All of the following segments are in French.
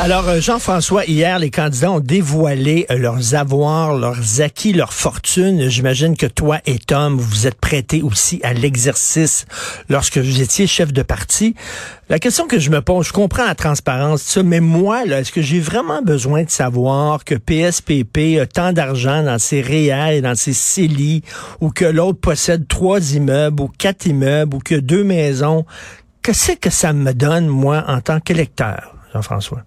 Alors, euh, Jean-François, hier, les candidats ont dévoilé euh, leurs avoirs, leurs acquis, leurs fortunes. J'imagine que toi et Tom, vous vous êtes prêtés aussi à l'exercice lorsque vous étiez chef de parti. La question que je me pose, je comprends la transparence, mais moi, est-ce que j'ai vraiment besoin de savoir que PSPP a tant d'argent dans ses réels dans ses CELI, ou que l'autre possède trois immeubles, ou quatre immeubles, ou que deux maisons? Qu'est-ce que ça me donne, moi, en tant qu'électeur, Jean-François?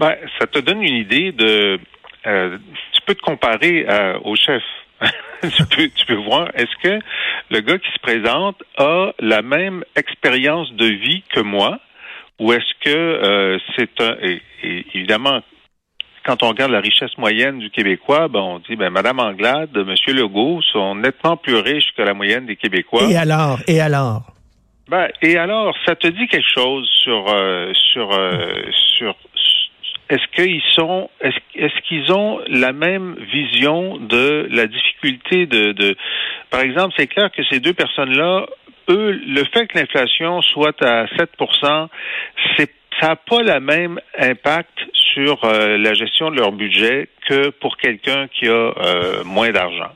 Ben, ça te donne une idée de. Euh, tu peux te comparer euh, au chef. tu, peux, tu peux voir, est-ce que le gars qui se présente a la même expérience de vie que moi, ou est-ce que euh, c'est un. Et, évidemment, quand on regarde la richesse moyenne du Québécois, ben on dit ben Madame Anglade, Monsieur Legault sont nettement plus riches que la moyenne des Québécois. Et alors, et alors? Ben, et alors, ça te dit quelque chose sur sur sur est-ce qu'ils sont, est-ce, qu'ils ont la même vision de la difficulté de, de par exemple, c'est clair que ces deux personnes-là, eux, le fait que l'inflation soit à 7% c'est ça n'a pas le même impact sur euh, la gestion de leur budget que pour quelqu'un qui a euh, moins d'argent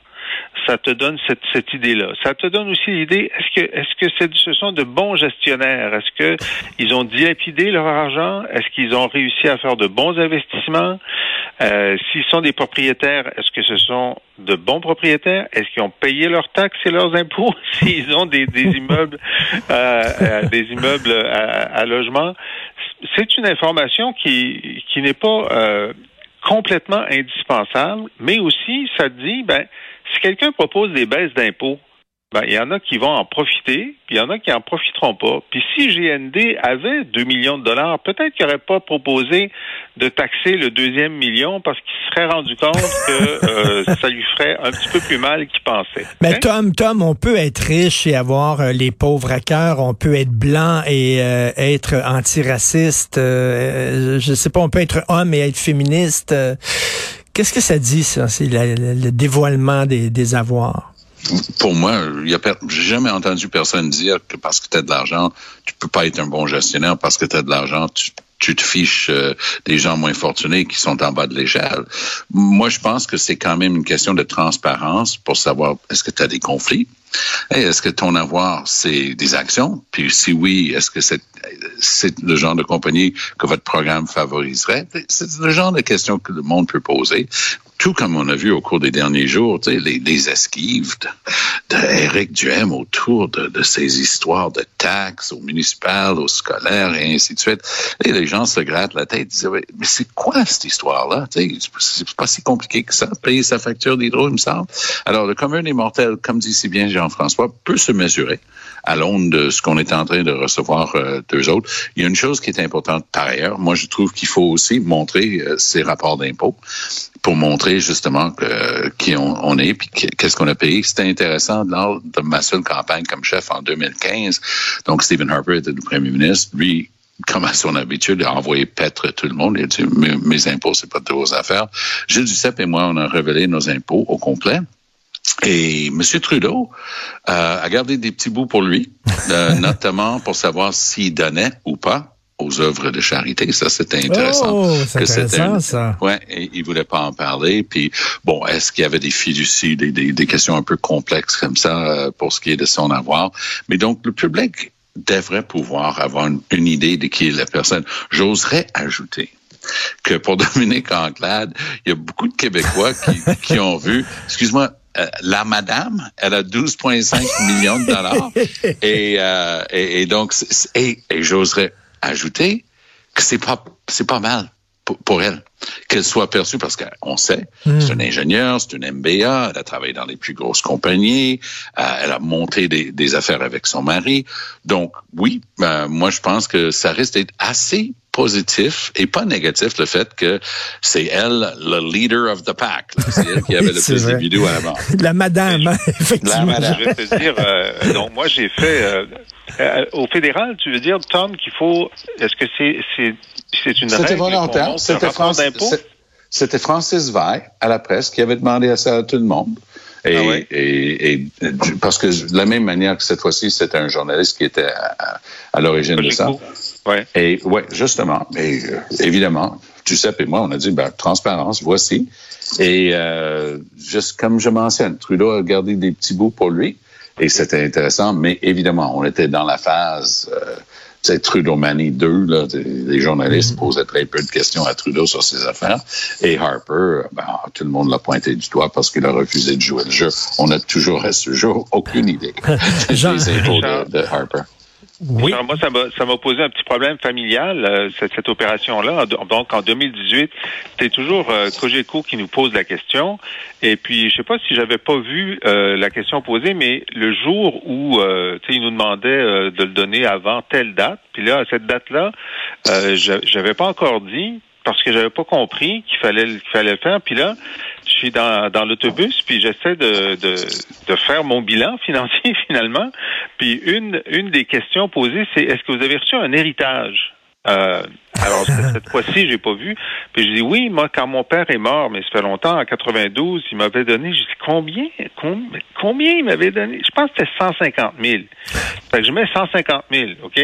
ça te donne cette, cette idée-là. Ça te donne aussi l'idée, est-ce que, est-ce que ce sont de bons gestionnaires? Est-ce que ils ont dilapidé leur argent? Est-ce qu'ils ont réussi à faire de bons investissements? Euh, s'ils sont des propriétaires, est-ce que ce sont de bons propriétaires? Est-ce qu'ils ont payé leurs taxes et leurs impôts? S'ils ont des, des immeubles, euh, euh des immeubles à, à, logement? C'est une information qui, qui n'est pas euh, complètement indispensable, mais aussi, ça dit, ben, si quelqu'un propose des baisses d'impôts, ben, il y en a qui vont en profiter, puis il y en a qui en profiteront pas. Puis si GND avait 2 millions de dollars, peut-être qu'il n'aurait pas proposé de taxer le deuxième million parce qu'il se serait rendu compte que euh, ça lui ferait un petit peu plus mal qu'il pensait. Mais hein? Tom, Tom, on peut être riche et avoir euh, les pauvres à cœur, on peut être blanc et euh, être antiraciste, je sais pas, on peut être homme et être féministe. Qu'est-ce que ça dit, ça? C'est le, dévoilement des, avoirs pour moi, j'ai jamais entendu personne dire que parce que tu as de l'argent, tu peux pas être un bon gestionnaire parce que tu as de l'argent, tu, tu, te fiches euh, des gens moins fortunés qui sont en bas de l'échelle. Moi, je pense que c'est quand même une question de transparence pour savoir est-ce que tu as des conflits est-ce que ton avoir, c'est des actions? Puis si oui, est-ce que c'est, c'est le genre de compagnie que votre programme favoriserait? C'est le genre de questions que le monde peut poser tout comme on a vu au cours des derniers jours, les, les esquives d'Éric Duhem autour de, de, ces histoires de taxes aux municipales, aux scolaires et ainsi de suite. Et les gens se grattent la tête, disent, mais c'est quoi cette histoire-là? C'est pas si compliqué que ça, payer sa facture d'hydro, il me semble. Alors, le commun des mortels, comme dit si bien Jean-François, peut se mesurer à l'aune de ce qu'on est en train de recevoir euh, d'eux autres. Il y a une chose qui est importante par ailleurs. Moi, je trouve qu'il faut aussi montrer euh, ces rapports d'impôts pour montrer justement que, qui on, est puis qu'est-ce qu'on a payé. C'était intéressant lors de ma seule campagne comme chef en 2015. Donc, Stephen Harper était le premier ministre. Lui, comme à son habitude, a envoyé paître tout le monde. Il a dit, mes, mes impôts, c'est pas de vos affaires. Gilles Duceppe et moi, on a révélé nos impôts au complet. Et M. Trudeau euh, a gardé des petits bouts pour lui, euh, notamment pour savoir s'il donnait ou pas aux œuvres de charité. Ça, c'était intéressant. Oh, c'est intéressant, ça. Ouais, et il voulait pas en parler. Puis, bon, est-ce qu'il y avait des fiducies, des, des, des, questions un peu complexes comme ça euh, pour ce qui est de son avoir? Mais donc, le public devrait pouvoir avoir une, idée de qui est la personne. J'oserais ajouter que pour Dominique Anglade, il y a beaucoup de Québécois qui, qui ont vu, excuse-moi, euh, la madame, elle a 12,5 millions de dollars. Et, euh, et, et, donc, et, et j'oserais ajouter que c'est pas c'est pas mal pour, elle qu'elle soit perçue parce qu'on sait hmm. c'est une ingénieure, c'est une MBA, elle a travaillé dans les plus grosses compagnies, euh, elle a monté des, des, affaires avec son mari. Donc oui, ben, moi je pense que ça risque d'être assez positif et pas négatif le fait que c'est elle le leader of the pack. C'est elle qui avait le plus de vidéos à la mort. La madame, hein, effectivement. La madame. Je vais te dire, euh, donc moi j'ai fait euh, euh, au fédéral, tu veux dire Tom qu'il faut est-ce que c'est c'est c'est une C'était volontaire, c'était Francis, c'était Francis Veil à la presse qui avait demandé à ça à tout le monde. Et, ah et, et, parce que de la même manière que cette fois-ci, c'était un journaliste qui était à, à l'origine de ça. Ouais. Et ouais, justement. Et euh, évidemment, Giuseppe et moi, on a dit ben, transparence, voici. Et euh, juste comme je mentionne, Trudeau a gardé des petits bouts pour lui. Et c'était intéressant, mais évidemment, on était dans la phase euh, c'est Trudeau Manie 2, là, les journalistes mm-hmm. posaient très peu de questions à Trudeau sur ses affaires. Et Harper, ben, tout le monde l'a pointé du doigt parce qu'il a refusé de jouer le jeu. On n'a toujours à ce jour aucune idée des de, de Harper. Oui. moi, ça m'a, ça m'a posé un petit problème familial, euh, cette, cette opération-là. Donc, en 2018, c'est toujours euh, qui nous pose la question. Et puis, je sais pas si j'avais pas vu euh, la question posée, mais le jour où, euh, tu sais, il nous demandait de le donner avant telle date. Puis là, à cette date-là, j'avais pas encore dit parce que j'avais pas compris qu'il fallait qu'il fallait le faire. Puis là, je suis dans, dans l'autobus, puis j'essaie de, de, de, faire mon bilan financier finalement. Puis une, une des questions posées, c'est est-ce que vous avez reçu un héritage? Euh, alors cette fois-ci, j'ai pas vu. Puis je dis oui, moi quand mon père est mort, mais ça fait longtemps, en 92, il m'avait donné. Je dis combien, combien, combien il m'avait donné? Je pense que c'était 150 000. Fait que je mets 150 000, ok?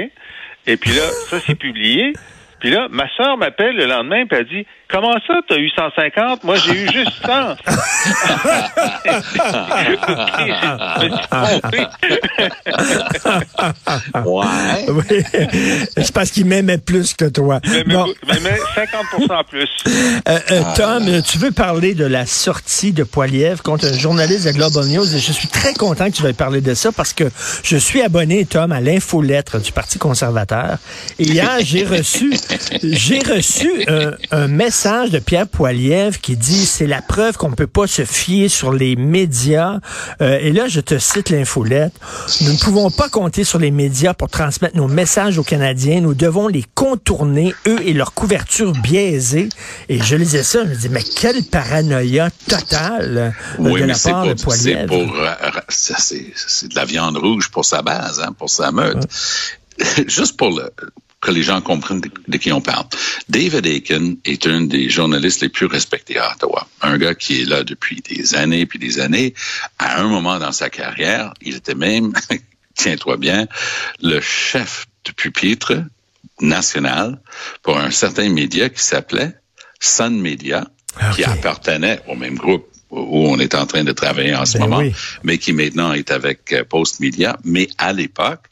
Et puis là, ça c'est publié. Puis là, ma soeur m'appelle le lendemain et elle dit Comment ça, tu as eu 150? Moi, j'ai eu juste 100. ouais. Oui. C'est parce qu'il m'aimait plus que toi. Il m'aimait 50% plus. Euh, euh, Tom, tu veux parler de la sortie de Poiliev contre un journaliste de Global News et je suis très content que tu veuilles parler de ça parce que je suis abonné, Tom, à l'infolettre du Parti conservateur. Et hier, j'ai reçu, j'ai reçu un message de Pierre Poilievre qui dit c'est la preuve qu'on ne peut pas se fier sur les médias. Euh, et là, je te cite l'infolette. Nous ne pouvons pas compter sur les médias pour transmettre nos messages aux Canadiens. Nous devons les contourner, eux et leur couverture biaisée. Et je lisais ça, je me dis, mais quelle paranoïa totale euh, de la part de Poilievre. Euh, c'est de la viande rouge pour sa base, hein, pour sa meute. Juste pour le, que les gens comprennent de, qui on parle. David Aiken est un des journalistes les plus respectés à Ottawa. Un gars qui est là depuis des années puis des années. À un moment dans sa carrière, il était même, tiens-toi bien, le chef de pupitre national pour un certain média qui s'appelait Sun Media, qui appartenait au même groupe où on est en train de travailler en ce ben moment, mais qui maintenant est avec euh, Post Media. Mais à l'époque,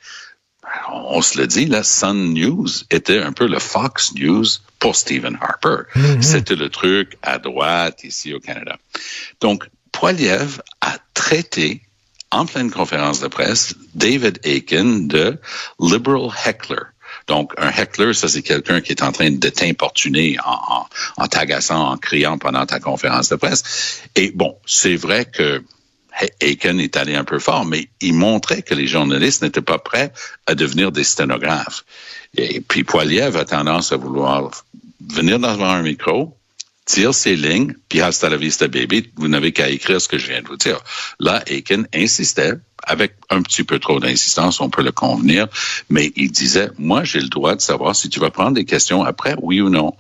on se le dit, la Sun News était un peu le Fox News pour Stephen Harper. Mm-hmm. C'était le truc à droite ici au Canada. Donc, Poiliev a traité en pleine conférence de presse David Aiken de liberal heckler. Donc, un heckler, ça, c'est quelqu'un qui est en train de t'importuner en, en, en t'agaçant, en criant pendant ta conférence de presse. Et bon, c'est vrai que Aiken est allé un peu fort, mais il montrait que les journalistes n'étaient pas prêts à devenir des sténographes. Et puis Poiliev a tendance à vouloir venir devant un micro, dire ses lignes, puis hasta la vista baby, vous n'avez qu'à écrire ce que je viens de vous dire. Là, Aiken insistait, avec un petit peu trop d'insistance, on peut le convenir, mais il disait, moi, j'ai le droit de savoir si tu vas prendre des questions après, oui ou non.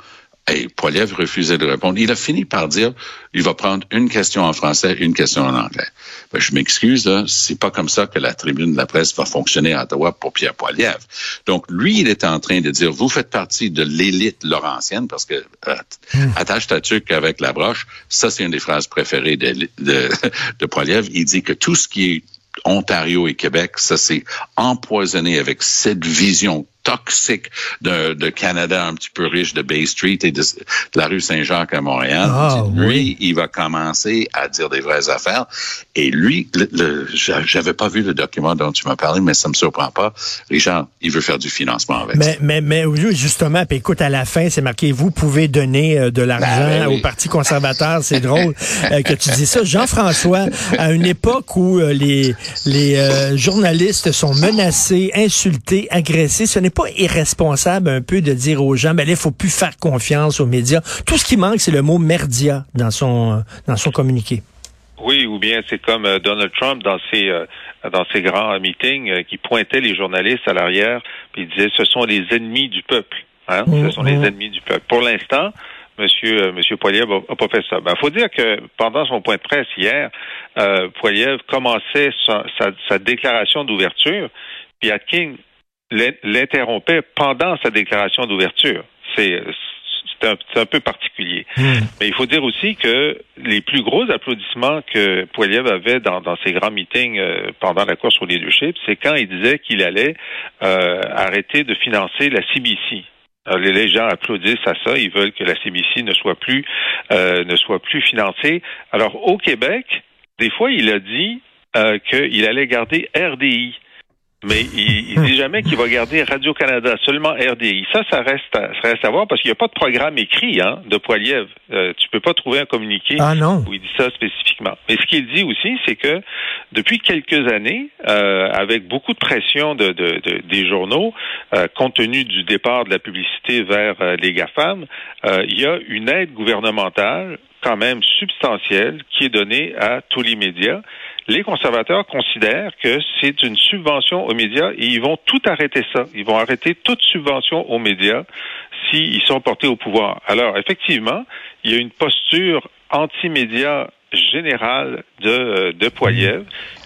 Et Poiliev refusait de répondre. Il a fini par dire, il va prendre une question en français, une question en anglais. Ben, je m'excuse, c'est pas comme ça que la tribune de la presse va fonctionner à Ottawa pour Pierre Poiliev. Donc, lui, il est en train de dire, vous faites partie de l'élite laurentienne, parce que euh, attache ta tuque avec la broche, ça, c'est une des phrases préférées de, de. Il dit que tout ce qui est Ontario et Québec, ça c'est empoisonné avec cette vision toxique de, de, Canada un petit peu riche de Bay Street et de, la rue Saint-Jacques à Montréal. Ah, lui, il va commencer à dire des vraies affaires. Et lui, le, j'avais pas vu le document dont tu m'as parlé, mais ça me surprend pas. Richard, il veut faire du financement avec mais, ça. Mais, mais justement, puis écoute, à la fin, c'est marqué, vous pouvez donner euh, de l'argent ben, ben au Parti conservateur. C'est drôle euh, que tu dis ça. Jean-François, à une époque où euh, les, les journalistes sont menacés, insultés, agressés, ce n'est pas irresponsable un peu de dire aux gens, ben là, il faut plus faire confiance aux médias. Tout ce qui manque, c'est le mot merdia dans son, dans son communiqué. Oui, ou bien c'est comme euh, Donald Trump dans ses euh, dans ses grands meetings euh, qui pointait les journalistes à l'arrière puis il disait ce sont les ennemis du peuple. Hein? Mmh, ce sont les mmh. ennemis du peuple. Pour l'instant, Monsieur euh, Monsieur Poiliev a, a pas fait ça. Ben, faut dire que pendant son point de presse hier, euh, Poiliev commençait sa, sa, sa déclaration d'ouverture, puis Atkin l'interrompait pendant sa déclaration d'ouverture. C'est c'est un, un peu particulier. Mais il faut dire aussi que les plus gros applaudissements que Poiliev avait dans, dans ses grands meetings euh, pendant la course au leadership, c'est quand il disait qu'il allait euh, arrêter de financer la CBC. Alors, les, gens applaudissent à ça, ils veulent que la CBC ne soit plus euh, ne soit plus financée. Alors au Québec, des fois, il a dit euh, qu'il allait garder RDI. Mais il, il dit jamais qu'il va garder Radio-Canada, seulement RDI. Ça, ça reste à, ça reste à voir parce qu'il n'y a pas de programme écrit hein, de Poiliev. Euh, tu peux pas trouver un communiqué Ah non. où il dit ça spécifiquement. Mais ce qu'il dit aussi, c'est que depuis quelques années, euh, avec beaucoup de pression de, de- de- des journaux, euh, compte tenu du départ de la publicité vers euh, les GAFAM, euh, il y a une aide gouvernementale quand même substantielle qui est donnée à tous les médias. Les conservateurs considèrent que c'est une subvention aux médias et ils vont tout arrêter ça. Ils vont arrêter toute subvention aux médias s'ils sont portés au pouvoir. Alors, effectivement, il y a une posture anti-média générale de, euh, de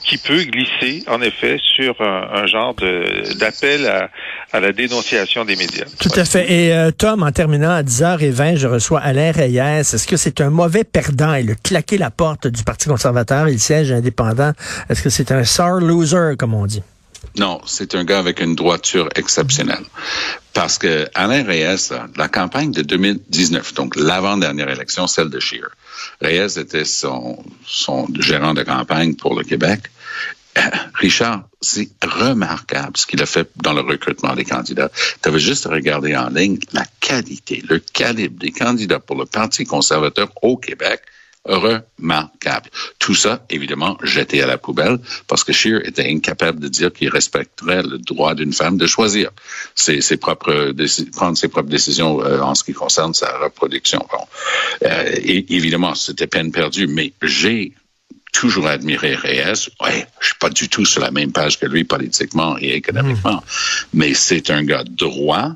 qui peut glisser, en effet, sur un, un genre d'appel à, à la dénonciation des médias. Tout à fait. Et euh, Tom, en terminant à 10h20, je reçois Alain Reyes. Est-ce que c'est un mauvais perdant? Il a claqué la porte du Parti conservateur. Il siège indépendant. Est-ce que c'est un sore loser, comme on dit? Non, c'est un gars avec une droiture exceptionnelle. Parce que Alain Reyes, la campagne de 2019, donc l'avant-dernière élection, celle de Scheer, Reyes était son, son gérant de campagne pour le Québec. Euh, Richard, c'est remarquable ce qu'il a fait dans le recrutement des candidats. Tu avais juste à regarder en ligne la qualité, le calibre des candidats pour le Parti conservateur au Québec remarquable. Tout ça, évidemment, jeté à la poubelle parce que Scheer était incapable de dire qu'il respecterait le droit d'une femme de choisir ses, ses propres prendre ses propres décisions euh, en ce qui concerne sa reproduction. Bon, Euh, et, évidemment, c'était peine perdue, mais j'ai toujours admiré Reyes. Ouais, je suis pas du tout sur la même page que lui politiquement et économiquement, mais c'est un gars droit,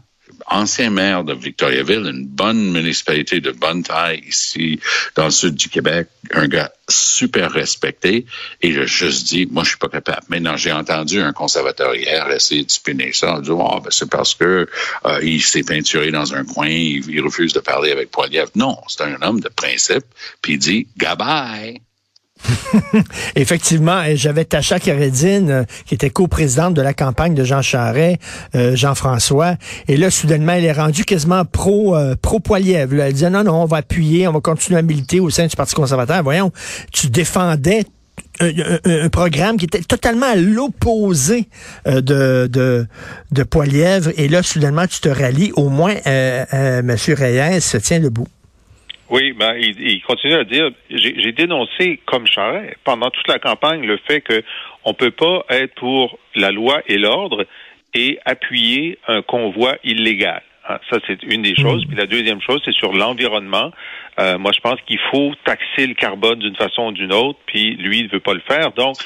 ancien maire de Victoriaville, une bonne municipalité de bonne taille ici dans le sud du Québec, un gars super respecté. Et je juste dit, moi, je suis pas capable. Maintenant, j'ai entendu un conservateur hier essayer de spinner ça disant, oh, ben, c'est parce que euh, il s'est peinturé dans un coin, il, il refuse de parler avec Poiliev. Non, c'est un homme de principe. Puis il dit, goodbye. Effectivement, et j'avais Tacha Karedine, euh, qui était coprésidente de la campagne de Jean Charest, euh, Jean-François, et là, soudainement, elle est rendue quasiment pro euh, pro Poiliev. là. Elle disait non, non, on va appuyer, on va continuer à militer au sein du Parti conservateur. Voyons, tu défendais un, un- programme qui était totalement à l'opposé euh, de, de, de Poilievre, et là, soudainement, tu te rallies. Au moins, euh, euh, M. Reyes se tient debout. Oui, ben, il, il continue à dire, j'ai j'ai dénoncé comme Charest pendant toute la campagne le fait que on peut pas être pour la loi et l'ordre et appuyer un convoi illégal. Hein, ça, c'est une des choses. Puis la deuxième chose, c'est sur l'environnement. Euh, moi, je pense qu'il faut taxer le carbone d'une façon ou d'une autre, puis lui, il ne veut pas le faire. Donc,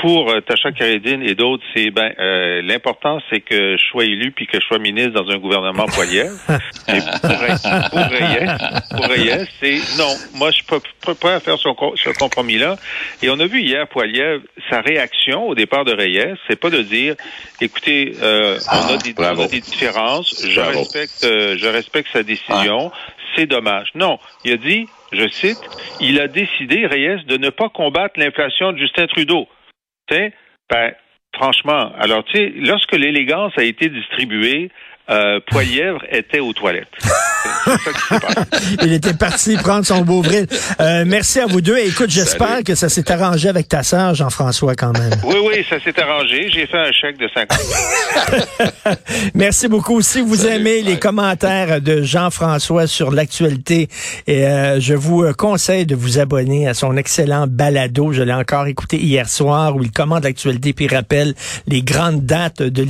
pour euh, Tacha Karedine et d'autres, c'est ben euh, l'important, c'est que je sois élu puis que je sois ministre dans un gouvernement Poilievre. Et pour, pour Reyes, pour Reyes, c'est non. Moi, je suis pas, prêt à faire ce, co- ce compromis-là. Et on a vu hier Poilievre, sa réaction au départ de Reyes, c'est pas de dire, écoutez, euh, on, Ah, a des, bravo. on a des différences, je Bravo. respecte, euh, je respecte sa décision. C'est dommage. Non, il a dit, je cite, il a décidé Reyes de ne pas combattre l'inflation de Justin Trudeau. Ben, franchement, alors, tu sais, lorsque l'élégance a été distribuée, euh, Poilièvre était aux toilettes. Il était parti prendre son beau vril. Euh, merci à vous deux. Et écoute, j'espère que ça s'est arrangé avec ta sœur, Jean-François, quand même. Oui, oui, ça s'est arrangé. J'ai fait un chèque de 50 Merci beaucoup. Si vous Salut. aimez les commentaires de Jean-François sur l'actualité, et euh, je vous euh, conseille de vous abonner à son excellent balado. Je l'ai encore écouté hier soir où il commente l'actualité puis rappelle les grandes dates de l'histoire.